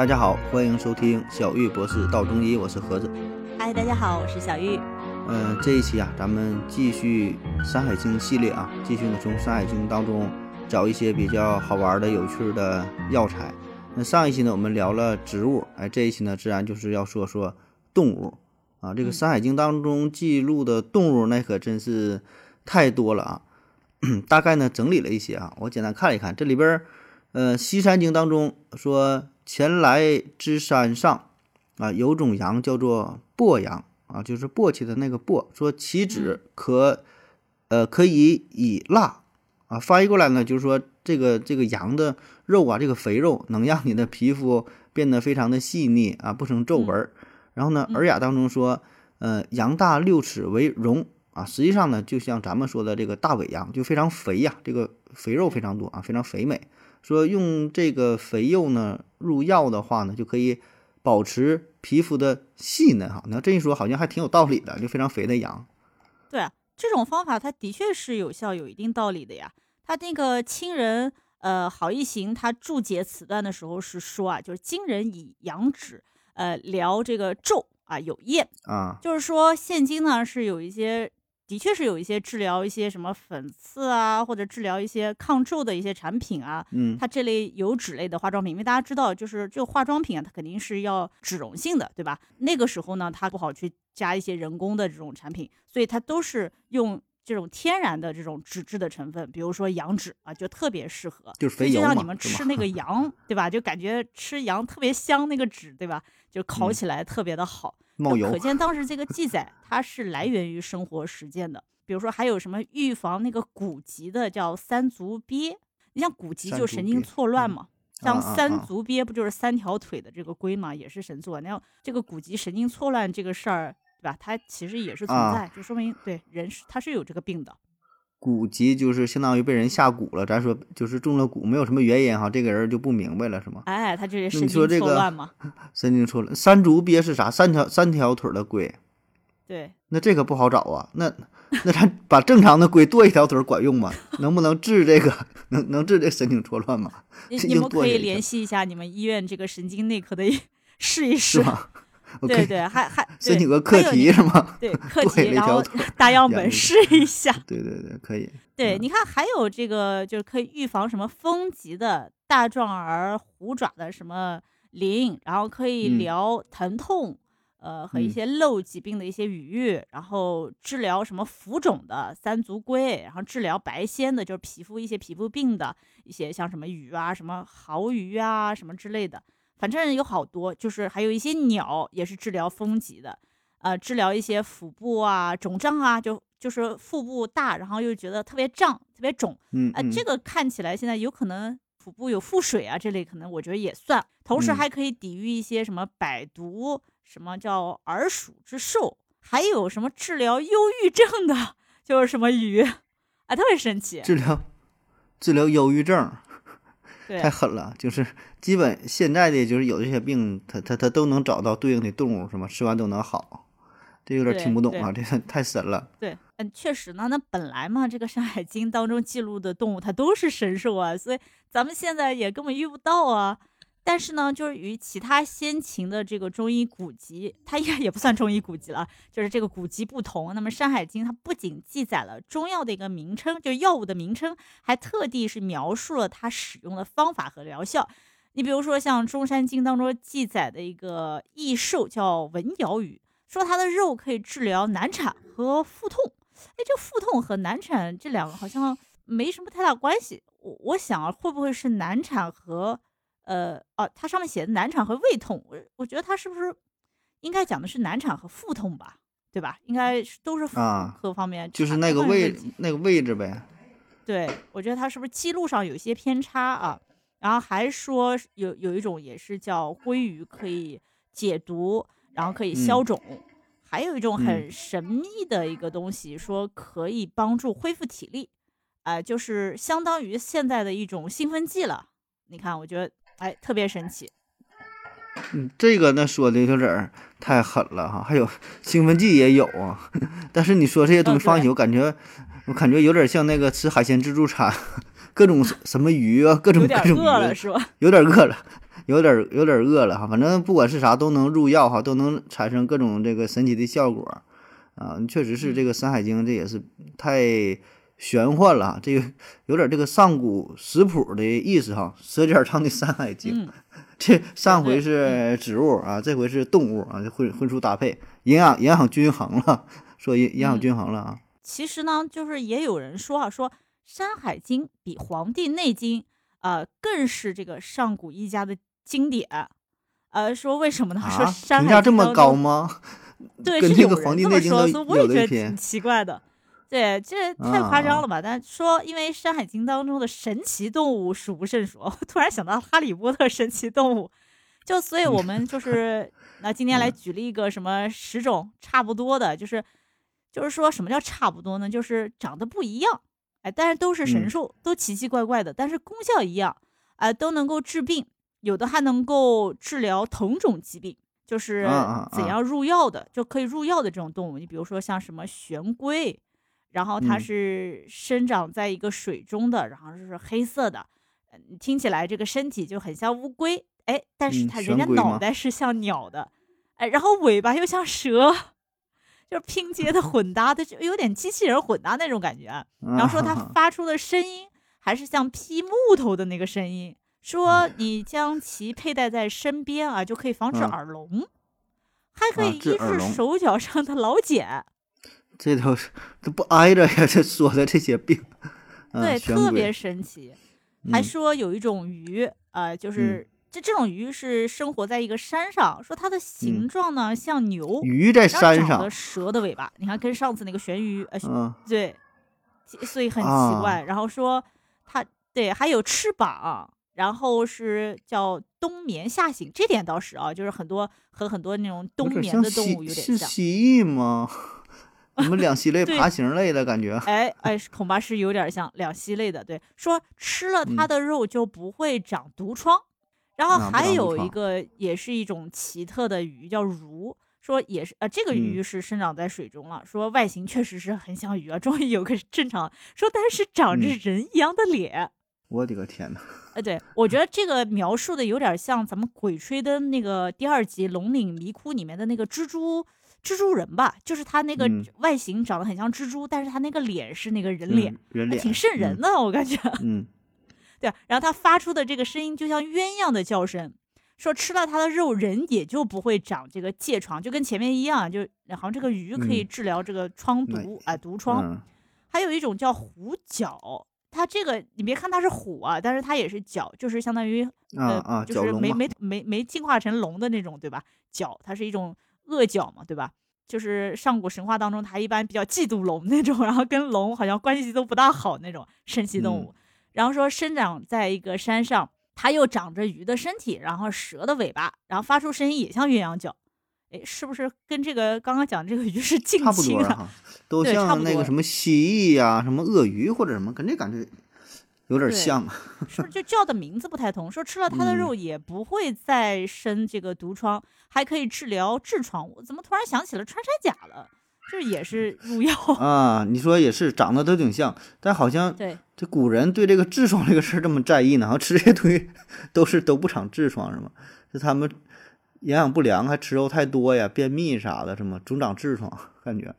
大家好，欢迎收听小玉博士道中医，我是盒子。嗨，大家好，我是小玉。嗯，这一期啊，咱们继续《山海经》系列啊，继续呢从《山海经》当中找一些比较好玩的、有趣的药材。那上一期呢，我们聊了植物，哎，这一期呢，自然就是要说说动物啊。这个《山海经》当中记录的动物，那可真是太多了啊。大概呢，整理了一些啊，我简单看了一看，这里边儿，呃，《西山经》当中说。前来之山上，啊，有种羊叫做簸羊啊，就是簸箕的那个簸。说其脂可，呃，可以以蜡啊。翻译过来呢，就是说这个这个羊的肉啊，这个肥肉能让你的皮肤变得非常的细腻啊，不生皱纹。然后呢，《尔雅》当中说，呃，羊大六尺为荣啊。实际上呢，就像咱们说的这个大尾羊，就非常肥呀，这个肥肉非常多啊，非常肥美。说用这个肥肉呢入药的话呢，就可以保持皮肤的细嫩哈。那这一说好像还挺有道理的，就非常肥的羊。对啊，这种方法它的确是有效，有一定道理的呀。他那个亲人呃好一行他注解此段的时候是说啊，就是今人以羊脂呃疗这个皱啊有验啊，就是说现今呢是有一些。的确是有一些治疗一些什么粉刺啊，或者治疗一些抗皱的一些产品啊，嗯，它这类油脂类的化妆品，因为大家知道，就是这个化妆品啊，它肯定是要脂溶性的，对吧？那个时候呢，它不好去加一些人工的这种产品，所以它都是用这种天然的这种脂质的成分，比如说羊脂啊，就特别适合，就是肥油就像你们吃那个羊，对吧？就感觉吃羊特别香，那个脂，对吧？就 烤起来特别的好。冒油，可见当时这个记载它是来源于生活实践的。比如说还有什么预防那个骨疾的叫三足鳖，你像骨疾就神经错乱嘛，像三足鳖不就是三条腿的这个龟嘛，也是神作。那这个骨疾神经错乱这个事儿，对吧？它其实也是存在，就说明对人是它是有这个病的。骨疾就是相当于被人下蛊了，咱说就是中了蛊，没有什么原因哈，这个人就不明白了，是吗？哎，他这是神经错乱吗？神经错乱。三足鳖是啥？三条三条腿的龟。对。那这个不好找啊。那 那咱把正常的龟剁一条腿管用吗？能不能治这个？能能治这神经错乱吗？你们可以联系一下你们医院这个神经内科的试一试。对对，还还 申请个课题是吗？对 课题，然后大样本试一下。对对对，可以。对，你看还有这个，就是可以预防什么风疾的大壮儿虎爪的什么鳞，然后可以疗疼痛，呃和一些漏疾病的一些瘀瘀，然后治疗什么浮肿的三足龟，然后治疗白癣的，就是皮肤一些皮肤病的一些像什么鱼啊，什么蚝鱼啊，什么之类的。反正有好多，就是还有一些鸟也是治疗风疾的，呃，治疗一些腹部啊肿胀啊，就就是腹部大，然后又觉得特别胀、特别肿，嗯，呃，这个看起来现在有可能腹部有腹水啊，这类可能我觉得也算。同时还可以抵御一些什么百毒，什么叫耳鼠之兽，还有什么治疗忧郁症的，就是什么鱼，啊，特别神奇。治疗治疗忧郁症。太狠了，就是基本现在的就是有这些病，它它它都能找到对应的动物，什么？吃完都能好，这有点听不懂啊，这太神了。对，嗯，确实呢，那本来嘛，这个《山海经》当中记录的动物，它都是神兽啊，所以咱们现在也根本遇不到啊。但是呢，就是与其他先秦的这个中医古籍，它应该也不算中医古籍了，就是这个古籍不同。那么《山海经》它不仅记载了中药的一个名称，就药物的名称，还特地是描述了它使用的方法和疗效。你比如说像《中山经》当中记载的一个异兽叫文瑶鱼，说它的肉可以治疗难产和腹痛。哎，这腹痛和难产这两个好像没什么太大关系。我我想啊，会不会是难产和？呃哦，它上面写的难产和胃痛，我我觉得它是不是应该讲的是难产和腹痛吧，对吧？应该是都是妇科方面，就是那个位那个位置呗。对，我觉得它是不是记录上有些偏差啊？然后还说有有一种也是叫鲑鱼可以解毒，然后可以消肿，还有一种很神秘的一个东西，说可以帮助恢复体力，啊，就是相当于现在的一种兴奋剂了。你看，我觉得。哎，特别神奇。嗯，这个那说的有点太狠了哈。还有兴奋剂也有啊，但是你说这些东西放一起，我感觉我感觉有点像那个吃海鲜自助餐，各种什么鱼啊，各种各种鱼，是吧？有点饿了，有点儿有点儿饿了哈。反正不管是啥都能入药哈，都能产生各种这个神奇的效果啊。确实是这个《山海经》，这也是太玄幻了，这个有点这个上古食谱的意思哈，《舌尖上的山海经》。嗯，这上回是植物啊，这回是动物啊，混混出搭配，营养营养均衡了，说营营养均衡了啊。其实呢，就是也有人说啊，说《山海经》比《黄帝内经》呃更是这个上古一家的经典。呃，说为什么呢？说啊，《山海经》评价这么？高吗？对，跟这个黄帝内经我也有的一拼觉得挺奇怪的。对，这太夸啊张了吧？但说因为《山海经》当中的神奇动物数不胜数，我突然想到《哈利波特》神奇动物，就所以我们就 是那今天来举例一个什么十种差不多的，就是就是说什么叫差不多呢？就是长得不一样，哎，但是都是神嗯兽，都奇奇怪怪的，但是功效一样，哎，都能够治病，有的还能够治疗同种疾病。就是怎样入药的，就可以入药的这种动物，你比如说像什么玄龟，然后它嗯。是生长在一个水中的，然后是黑色的，呃听起来这个身体就很像乌龟，哎，但是嗯它人家脑袋是像鸟的，哎，然后尾巴又像蛇，就是拼接的混搭的，就有点机器人混搭那种感觉啊。然后说它啊发出的声音还是像劈木头的那个声音，说你将其佩戴在身边啊，就可以防止嗯。耳聋，还可啊以医治手脚上的老茧。这都是这不挨着呀？这说的这些病，嗯对，特别神奇。还嗯说有一种鱼，呃，就是这这种鱼是生活在一个山上，说它的形嗯状呢像牛，鱼在山上蛇的尾巴，你看跟上次那个玄鱼，呃，嗯对，所以很奇啊怪。然后说它对还有翅膀，然后是叫冬眠夏醒，这点倒是啊，就是很多和很多那种冬眠的动物有点像。是蜥蜴吗？什么两栖类、爬行类的感觉？哎哎，是恐怕是有点像两栖类的。对，说吃了它嗯的肉就不会长毒疮。然后还有一个也是一种奇特的鱼，叫鲈。说也是，呃，这个嗯鱼是生长在水中了。说外形确实是很像鱼啊，终于有个正常。说但是长着嗯人一样的脸。我的个天呐！哎，对我觉得这个描述的有点像咱们《鬼吹灯》那个第二集《龙岭迷窟》里面的那个蜘蛛蜘蛛人吧，就是他那个嗯外形长得很像蜘蛛，但是他那个脸是那个人脸嗯，人脸还挺瘆人的，我感觉。嗯。对，然后他发出的这个声音就像鸳鸯的叫声，说吃了他的肉，人也就不会长这个疥疮，就跟前面一样，就好像这个鱼可以嗯治疗这个疮毒啊、毒疮。嗯还有一种叫虎角，它这个你别看它是虎啊，但是它也是角，就是相当于啊呃，啊，就是没没没没进化成龙的那种，对吧？角它是一种恶角嘛，对吧？就是上古神话当中，它一般比较嫉妒龙 那种，然后跟龙好像关系都不大好那种神奇动物。然后说生长在一个山上，它又长着鱼的身体，然后蛇的尾巴，然后发出声音也像鸳鸯叫。哎，是不是跟这个刚刚讲这个鱼是近差不亲啊？都像那个什么蜥蜴呀、什么鳄鱼或者什么，跟这感觉有点像。是不是就叫的名字不太同？说吃了它的嗯肉也不会再生这个毒疮，还可以治疗痔疮。我怎么突然想起了穿山甲了？就是也是入药。啊，你说也是，长得都挺像，但好像对这古人对这个痔疮这个事儿这么在意呢？好像吃这些东西 都是都不长痔疮是吗？是他们营养不良，还吃肉太多呀，便秘啥的，什么总长痔疮，感觉。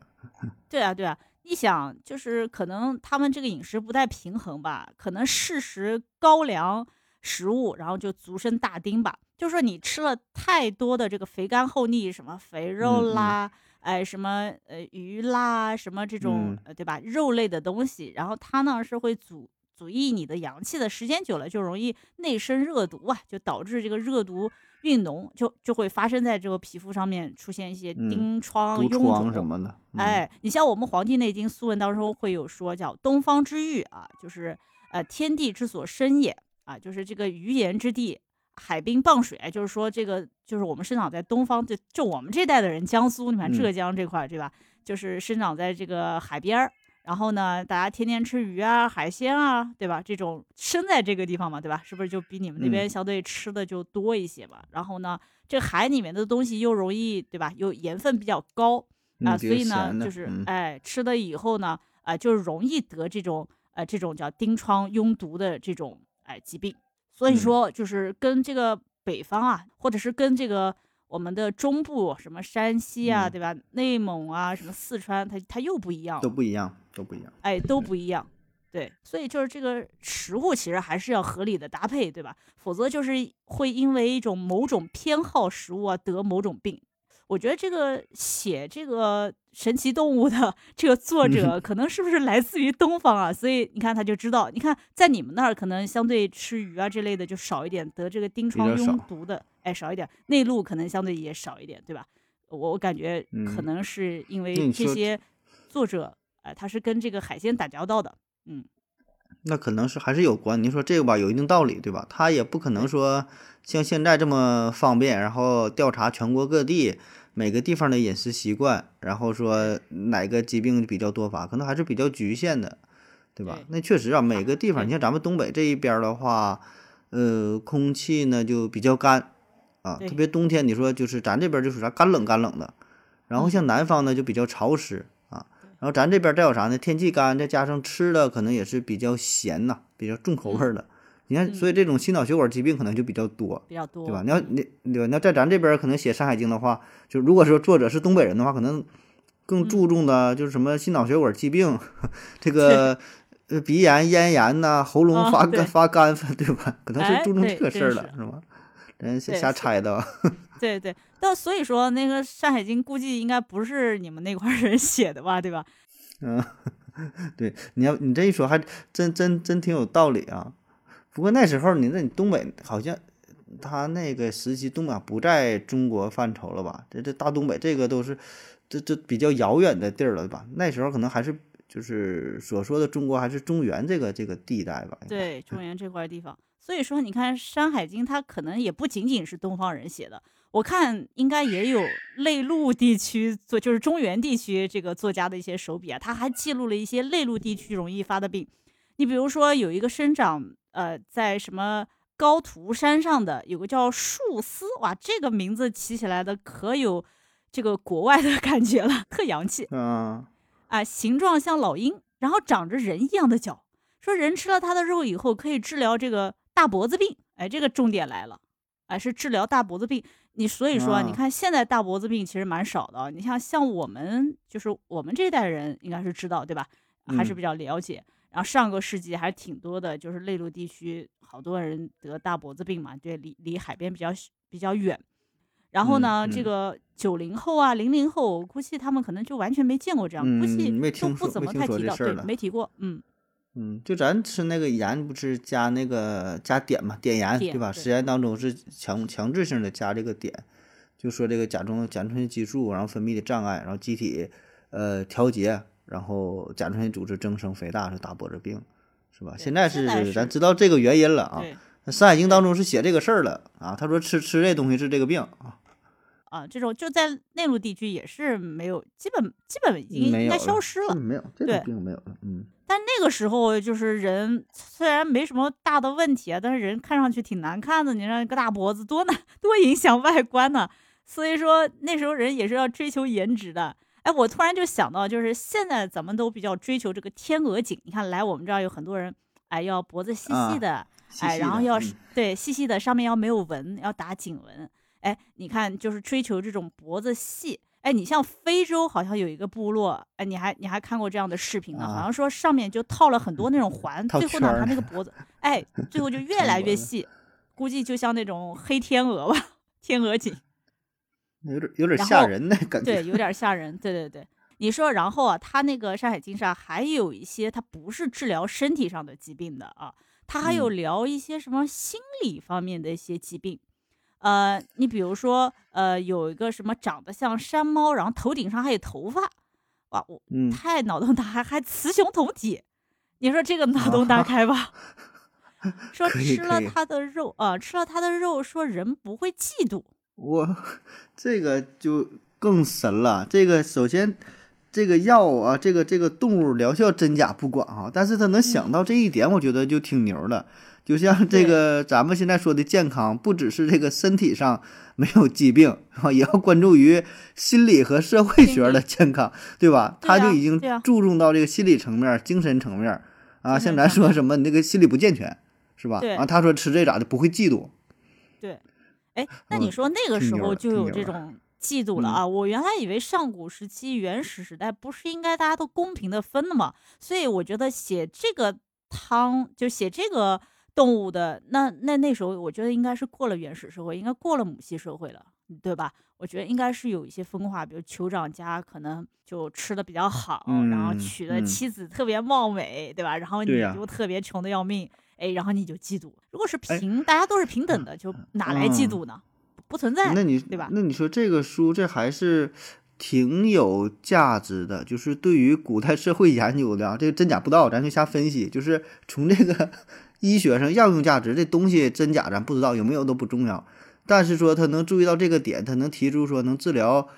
对 啊对啊，你想就是可能他们这个饮食不太平衡吧，可能适时高粱食物，然后就足生大丁吧。就是说你吃了太多的这个肥甘厚腻，什么肥肉啦，哎什么呃鱼啦，什么这种、嗯。呃对吧？肉类的东西，然后它呢是会阻阻抑你的阳气的，时间久了就容易内生热毒啊，就导致这个热毒运脓，就就会发生在这个皮肤上面出现一些嗯疔疮、毒臃肿疮什么的。嗯，哎，你像我们《黄帝内经·素问》当中会有说叫“东方之域”啊，就是呃天地之所生也啊，就是这个鱼盐之地，海滨傍水，就是说这个就是我们生长在东方，就就我们这代的人，江苏，你看嗯浙江这块儿对吧？就是生长在这个海边儿。然后呢，大家天天吃鱼啊、海鲜啊，对吧？这种生在这个地方嘛，对吧？是不是就比你们那边嗯相对吃的就多一些嘛？然后呢，这海里面的东西又容易，对吧？又盐分比较高，啊，所以呢就是嗯哎，吃了以后呢，啊，就是容易得这种呃这种叫疔疮、痈毒的这种哎疾病。所以嗯说，就是跟这个北方啊，或者是跟这个我们的中部，什么山西啊，嗯对吧？内蒙啊，什么四川，它它又不一样了都不一样，都不一样。哎，都不一样。对，所以就是这个食物其实还是要合理的搭配，对吧？否则就是会因为一种某种偏好食物啊得某种病。我觉得这个写这个神奇动物的这个作者，可能是不是来自于东方啊？所以你看他就知道，你看在你们那儿可能相对吃鱼啊这类的就少一点，得这个丁疮痈毒的哎少一点，内陆可能相对也少一点，对吧？我我感觉可嗯能是因为这些作者，哎、他是跟这个海鲜打交道的，嗯，那可能是还是有关。您说这个吧，有一定道理，对吧？他也不可能说像现在这么方便，然后调查全国各地每个地方的饮食习惯，然后说哪个疾病比较多发，可能还是比较局限的，对吧？对那确实啊，每个地方，你像咱们东北这一边的话，呃，空气呢就比较干啊，特别冬天，你说就是咱这边就属啥干冷干冷的，然后嗯像南方呢就比较潮湿啊，然后咱这边儿再有啥呢？天气干，再加上吃的可能也是比较咸呐、比较重口味儿的。你看，嗯所以这种心脑血管疾病可能就比较多，比较多，对吧？你要嗯你对吧？你要在咱这边儿可能写《山海经》的话，就如果说作者是东北人的话，可能更嗯注重的就是什么心脑血管疾病，这个呃鼻炎、咽炎呐、喉咙发干、发干，对吧？可能哎是注重这个事儿真了，是吧？咱瞎瞎猜的。对对，但所以说那个《山海经》估计应该不是你们那块人写的吧，对吧？嗯，对，你要你这一说，还真真真挺有道理啊。不过那时候你那你东北好像他那个时期东北不在中国范畴了吧？这这大东北这个都是这这比较遥远的地儿了吧？那时候可能还是就是所说的中国还是中原这个这个地带吧？对，中原这块地方。所以说，你看《山海经》，它可能也不仅仅是东方人写的，我看应该也有内陆地区作，就是中原地区这个作家的一些手笔啊，他还记录了一些内陆地区容易发的病。你比如说，有一个生长呃在什么高图山上的，有个叫树丝，哇，这个名字起起来的可有这个国外的 感觉了，特洋气。嗯，啊，形状像老鹰，然后长着人一样的脚。说人吃了它的肉以后，可以治疗这个大脖子病。哎，这个重点来了，哎，是治疗大脖子病。你所以说，你啊看现在大脖子病其实蛮少的啊。你像像我们就是我们这一代人应该是知道对吧？还是嗯比较了解。然后上个世纪还是挺多的，就是内陆地区好多人得大脖子病嘛，对，离离海边比较比较远。然后嗯呢，这嗯个九零后啊、零零后，我估计他们可能就完全没见过这样，估计都不怎么太提到，对，没提过，嗯，嗯，就咱吃那个盐，不是加那个加碘嘛，碘盐对吧？对实验当中是强强制性的加这个碘，就说这个甲状甲状腺激素然后分泌的障碍，然后机体呃调节，然后甲状腺组织增生肥大是大脖子病，是吧？现在是咱知道这个原因了啊。那《山海经》当中是写这个事儿了啊，他说吃吃这东西是这个病啊，啊，这种就在内陆地区也是没有，基本基本已经应该消失了。没有这对没有了，嗯。但那个时候就是人虽然没什么大的问题啊，但是人看上去挺难看的，你让一个大脖子多难多影响外观呢。所以说那时候人也是要追求颜值的。哎，我突然就想到，就是现在咱们都比较追求这个天鹅颈。你看来我们这儿有很多人，哎，要脖子细啊细的，哎，细细的嗯然后要是、对细细的，上面要没有纹，要打颈纹。哎，你看，就是追求这种脖子细。哎，你像非洲好像有一个部落，哎，你还你还看过这样的视频呢？好啊像说上面就套了很多那种环，套最后呢，他那个 脖子，哎，最后就越 来越细，估计就像那种黑天鹅吧，天鹅颈。有点有点吓人的感觉。对，有点吓人。对对对，你说，然后啊，他那个《山海经》上还有一些，它不是治疗身体上的疾病的啊，他还有嗯聊一些什么心理方面的一些疾病。呃，你比如说，呃，有一个什么长得像山猫，然后头顶上还有头发，哇，我嗯，太脑洞大，还还雌雄同体，你说这个脑洞大开吧？说吃了它的肉啊、吃了它的肉，说人不会嫉妒。我 这个就更神了。这个首先，这个药啊，这个这个动物疗效真假不管啊，但是他能想到这一点，我觉得就挺牛的。就像这个咱们现在说的健康，不只是这个身体上没有疾病啊，也要关注于心理和社会学的健康，对吧？他就已经注重到这个心理层面、精神层面啊。像咱说什么，你那个心理不健全，是吧？啊，他说吃这咋的不会嫉妒，对，哎，那你嗯说那个时候就有这种嫉妒了嗯啊？我原来以为上古时期原始时代不是应该大家都公平的分的吗？所以我觉得写这个汤就写这个动物的，那那那时候我觉得应该是过了原始社会，应该过了母系社会了，对吧？我觉得应该是有一些分化，比如酋长家可能就吃的比较好，然后嗯娶的嗯妻子特别貌美，对吧？然后你就特别穷的要命，哎，然后你就嫉妒。如果是哎平，大家都是平等的，就哪来嫉嗯妒呢？不存在。那你对吧那你说这个书这还是挺有价值的，就是对于古代社会研究的啊，这个真假不知道，咱就瞎分析。就是从这个 医学上药用价值，这东西真假咱不知道，有没有都不重要。但是说他能注意到这个点，他能提出说能治疗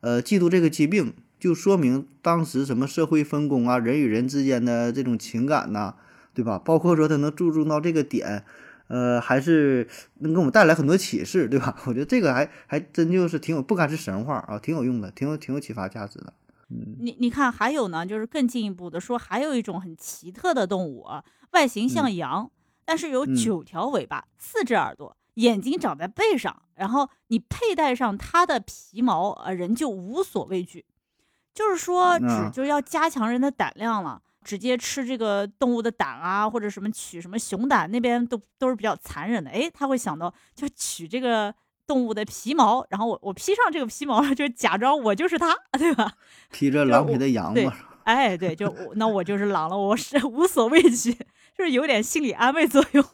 呃嫉妒这个疾病，就说明当时什么社会分工啊，人与人之间的这种情感呐、对吧？包括说他能注重到这个点，呃，还是能给我们带来很多启示，对吧？我觉得这个还还真就是挺有，不敢是神话啊，挺有用的，挺有挺有启发价值的。你你看，还有呢，就是更进一步的说，还有一种很奇特的动物啊，外形像羊，但是有嗯九条尾巴，四只耳朵，眼睛长在背上，然后你佩戴上它的皮毛，呃，人就无所畏惧。就是说，只啊就要加强人的胆量了。直接吃这个动物的胆啊，或者什么取什么熊胆，那边都都是比较残忍的。哎，他会想到就取这个动物的皮毛，然后我我披上这个皮毛，就假装我就是它，对吧？披着狼皮的羊嘛，哎，对，就我那我就是狼了，我是 无所畏惧，就是有点心理安慰作用，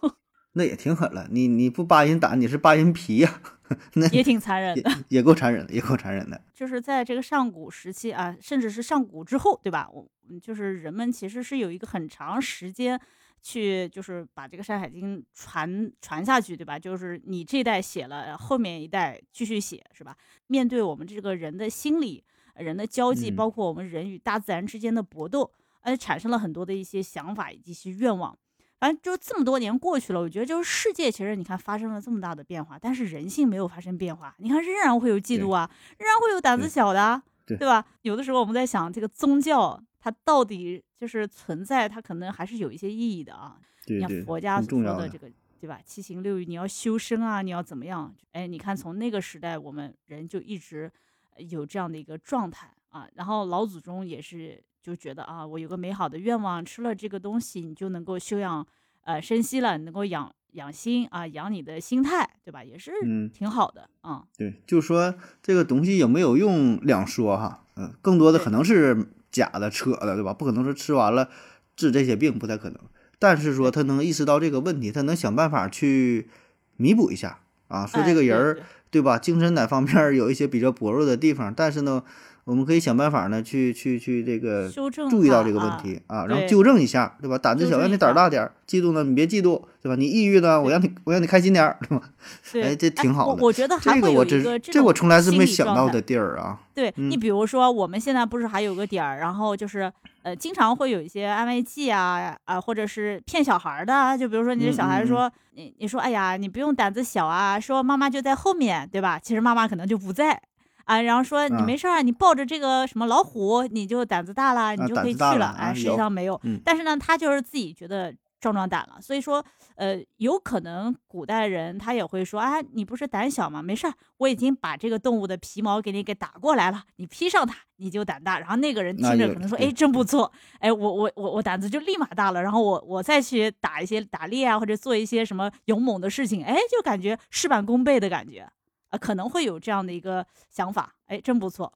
那也挺狠了。你你不扒人胆，你是扒人皮呀、那也挺残忍的。也够残忍的，也够残忍的。就是在这个上古时期啊，甚至是上古之后，对吧？我嗯就是人们其实是有一个很长时间去，就是把这个《山海经》传传下去，对吧？就是你这代写了，后面一代继续写，是吧？面对我们这个人的心理、人的交际，嗯包括我们人与大自然之间的搏斗，而产生了很多的一些想法以及一些愿望。反正就这么多年过去了，我觉得就是世界其实你看发生了这么大的变化，但是人性没有发生变化。你看仍然会有嫉妒啊，仍然会有胆子小的啊，对吧？有的时候我们在想，这个宗教它到底就是存在，它可能还是有一些意义的啊。你看佛家所。说的这个，对吧？七情六欲，你要修身啊，你要怎么样？哎，你看从那个时代，我们人就一直呃有这样的一个状态啊。然后老祖宗也是就觉得啊，我有个美好的愿望，吃了这个东西，你就能够修养呃身心了，能够养养心啊，养你的心态，对吧？也是嗯挺好的啊。对，就说这个东西有没有用两说哈，嗯，更多的可能是假的、扯的，对吧？不可能说吃完了治这些病，不太可能。但是说他能意识到这个问题，他能想办法去弥补一下啊。说哎这个人儿、对吧，精神哪方面儿有一些比较薄弱的地方，但是呢，我们可以想办法呢，去去去这个修正注意到这个问题啊，然后纠正一下，对吧？胆子小，让你胆儿大点儿；嫉妒呢，你别嫉妒，对吧？你抑郁呢，我让你我让你开心点儿，对吧？对，哎这挺好的我我觉得还会有一这个我真这我从来是没想到的地儿啊。对你，比如说我们现在不是还有个点儿，然后就是呃，经常会有一些安慰剂啊啊，或者是骗小孩儿的啊，就比如说你的小孩说、你你说哎呀，你不用胆子小啊，说妈妈就在后面，对吧？其实妈妈可能就不在啊，然后说你啊没事儿，你抱着这个什么老虎，你就胆子大了，你啊就可以去了，哎，实际上没有，嗯但是呢，他就是自己觉得壮壮胆了，所以说，呃，有可能古代人他也会说，啊，你不是胆小吗？没事儿，我已经把这个动物的皮毛给你给打过来了，你披上它，你就胆大。然后那个人听着可能说，对哎，真不错，哎，我我我我胆子就立马大了，然后我我再去打一些打猎啊，或者做一些什么勇猛的事情，哎，就感觉事半功倍的感觉。啊，可能会有这样的一个想法，哎，真不错。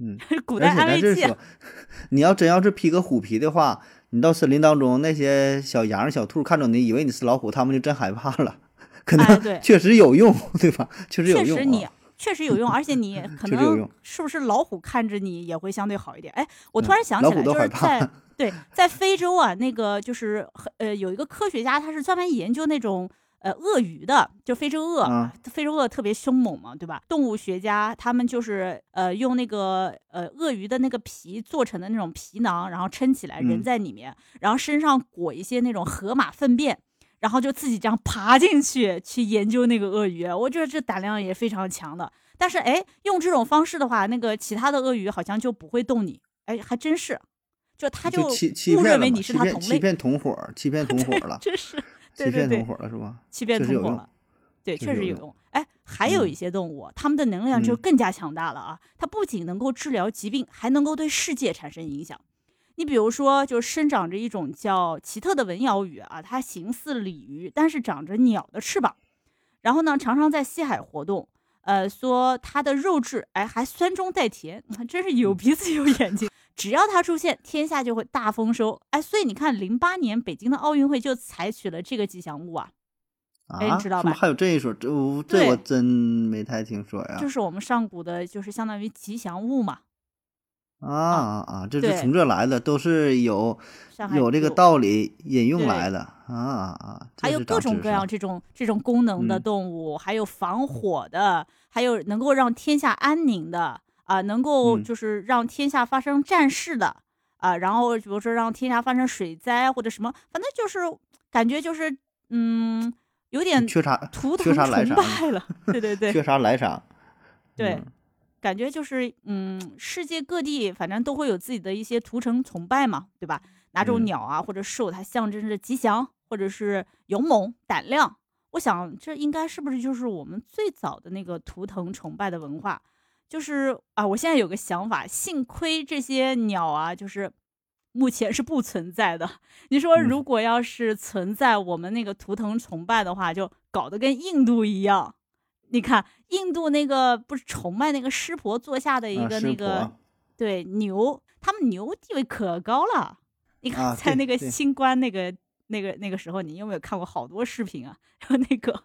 嗯，古代安慰剂 你要真要是披个虎皮的话，你到森林当中，那些小羊、小兔看着你，以为你是老虎，他们就真害怕了。可能 确实有用，对吧？确实有用、啊。确实你确实有用，而且你可能是不是老虎看着你也会相对好一点？哎，我突嗯然想起来，老虎都就是害怕在对在非洲啊，那个就是呃有一个科学家，他是专门研究那种。呃，鳄鱼的，就非洲鳄，啊非洲鳄特别凶猛嘛，对吧？动物学家他们就是呃用那个呃鳄鱼的那个皮做成的那种皮囊，然后撑起来，人嗯在里面，然后身上裹一些那种河马粪便，然后就自己这样爬进去去研究那个鳄鱼，我觉得这胆量也非常强的。但是哎，用这种方式的话，那个其他的鳄鱼好像就不会动你，哎，还真是，就他就误认为你是他同类，欺骗同伙，欺骗同伙了，真是，欺骗同，伙了是吧？欺骗确实有用同伙了，对，确实有用。哎，还有嗯一些动物，它们的能量就嗯更加强大了啊！它不仅能够治疗疾病，还能够对世界产生影响。你比如说，就生长着一种叫奇特的文鳐鱼啊，它形似鲤鱼，但是长着鸟的翅膀，然后呢，常常在西海活动。呃，说它的肉质，哎，还酸中带甜，真是有鼻子有眼睛。只要它出现，天下就会大丰收。哎，所以你看，零八年北京的奥运会就采取了这个吉祥物啊，哎啊，你知道吗还有这一说，这我这我真没太听说呀。就是我们上古的，就是相当于吉祥物嘛。啊啊啊！这是从这来的，都是有有这个道理引用来的啊啊啊！还有各种各样这种这种功能的嗯动物，还有防火的，还有能够让天下安宁的啊、能够嗯就是让天下发生战事的啊、然后比如说让天下发生水灾或者什么，反正就是感觉就是嗯，有点缺啥图腾崇拜了。对对 对缺啥来啥。对嗯，感觉就是嗯，世界各地反正都会有自己的一些图腾崇拜嘛，对吧？哪种嗯鸟啊或者兽，它象征着吉祥或者是勇猛胆量。我想这应该是不是就是我们最早的那个图腾崇拜的文化？就是啊，我现在有个想法，幸亏这些鸟啊，就是目前是不存在的。你说嗯如果要是存在我们那个图腾崇拜的话，就搞得跟印度一样。你看，印度那个不是崇拜那个湿婆座下的一个那个、婆对牛，他们牛地位可高了。你看，在那个新冠那个那个那个时候，你有没有看过好多视频啊？然 后那个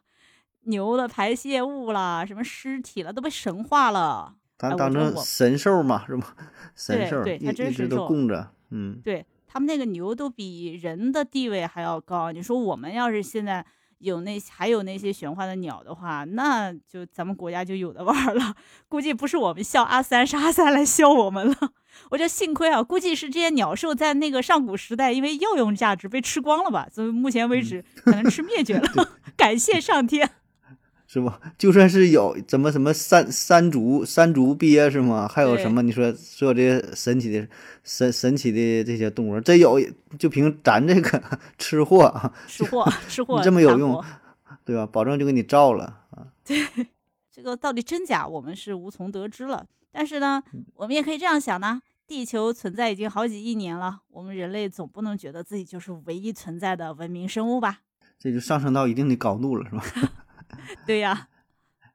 牛的排泄物啦，什么尸体了，都被神化了。当成神兽嘛，是吗？神兽一对它真一直都是供着，嗯，对他们那个牛都比人的地位还要高。你说我们要是现在有那还有那些玄幻的鸟的话，那就咱们国家就有的玩了。估计不是我们笑阿三，是阿三来笑我们了。我觉得幸亏啊，估计是这些鸟兽在那个上古时代因为药用价值被吃光了吧，所以目前为止可能吃灭绝了。感谢上天。是不？就算是有怎么什么山山竹山竹鳖是吗？还有什么？你说说这些神奇的神神奇的这些动物，真有就凭咱这个 吃货啊，吃货，吃货，你这么有用对吧？保证就给你照了啊！这个到底真假，我们是无从得知了。但是呢，我们也可以这样想呢：地球存在已经好几亿年了，我们人类总不能觉得自己就是唯一存在的文明生物吧？这就上升到一定的高度了，是吧？对呀，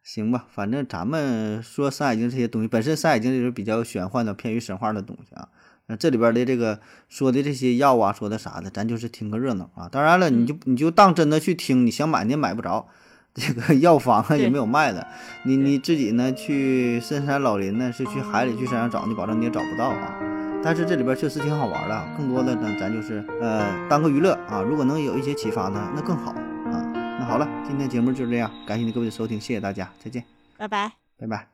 行吧，反正咱们说《山海经》这些东西，本身《山海经》就是比较玄幻的、偏于神话的东西啊。那这里边的这个说的这些药啊，说的啥的，咱就是听个热闹啊。当然了，你就你就当真的去听，你想买你也买不着，这个药房啊也没有卖的。你你自己呢去深山老林呢，是去海里去山上找，你保证你也找不到啊。但是这里边确实挺好玩的啊，更多的呢，咱就是呃当个娱乐啊。如果能有一些启发呢，那更好好了，今天节目就是这样，感谢你各位的收听，谢谢大家，再见，拜拜。拜拜。